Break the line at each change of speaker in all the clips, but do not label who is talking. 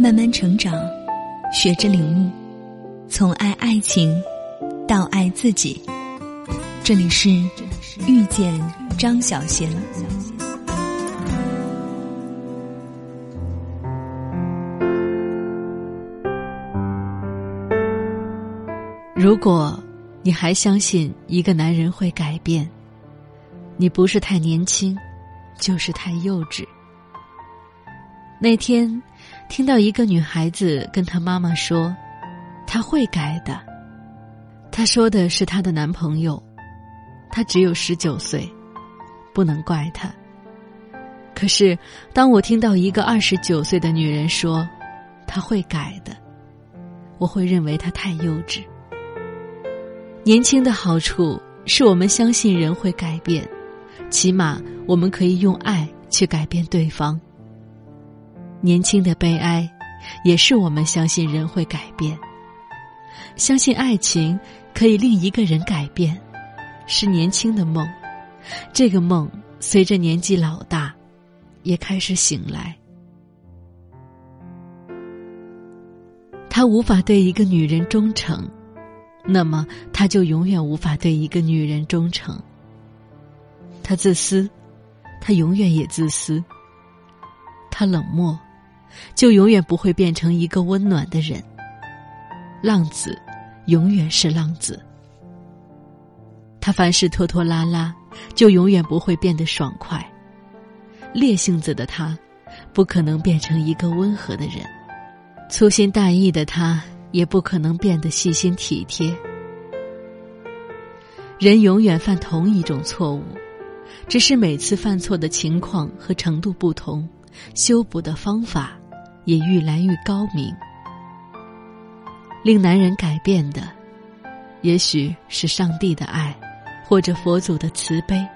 慢慢成长，学着领悟，从爱爱情到爱自己。这里是遇见张小贤。
如果你还相信一个男人会改变，你不是太年轻，就是太幼稚。那天，听到一个女孩子跟她妈妈说：“她会改的。”她说的是她的男朋友，他只有十九岁，不能怪他。可是，当我听到一个二十九岁的女人说：“她会改的”，我会认为她太幼稚。年轻的好处是我们相信人会改变，起码我们可以用爱去改变对方。年轻的悲哀，也是我们相信人会改变，相信爱情可以令一个人改变，是年轻的梦。这个梦随着年纪老大，也开始醒来。他无法对一个女人忠诚，那么他就永远无法对一个女人忠诚。他自私，他永远也自私。他冷漠。就永远不会变成一个温暖的人。浪子，永远是浪子。他凡事拖拖拉拉，就永远不会变得爽快。烈性子的他，不可能变成一个温和的人。粗心大意的他，也不可能变得细心体贴。人永远犯同一种错误，只是每次犯错的情况和程度不同，修补的方法。也愈来愈高明。令男人改变的，也许是上帝的爱，或者佛祖的慈悲，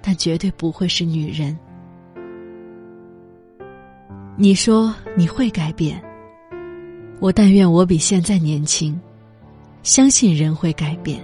但绝对不会是女人。你说你会改变，我但愿我比现在年轻，相信人会改变。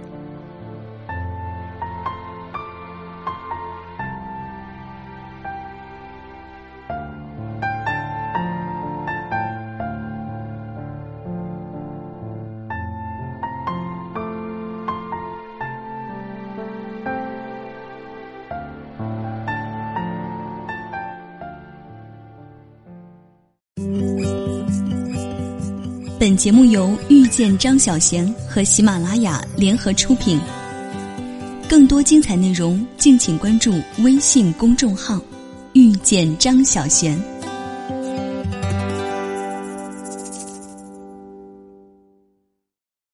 本节目由遇见张小娴和喜马拉雅联合出品。更多精彩内容，敬请关注微信公众号“遇见张小娴”。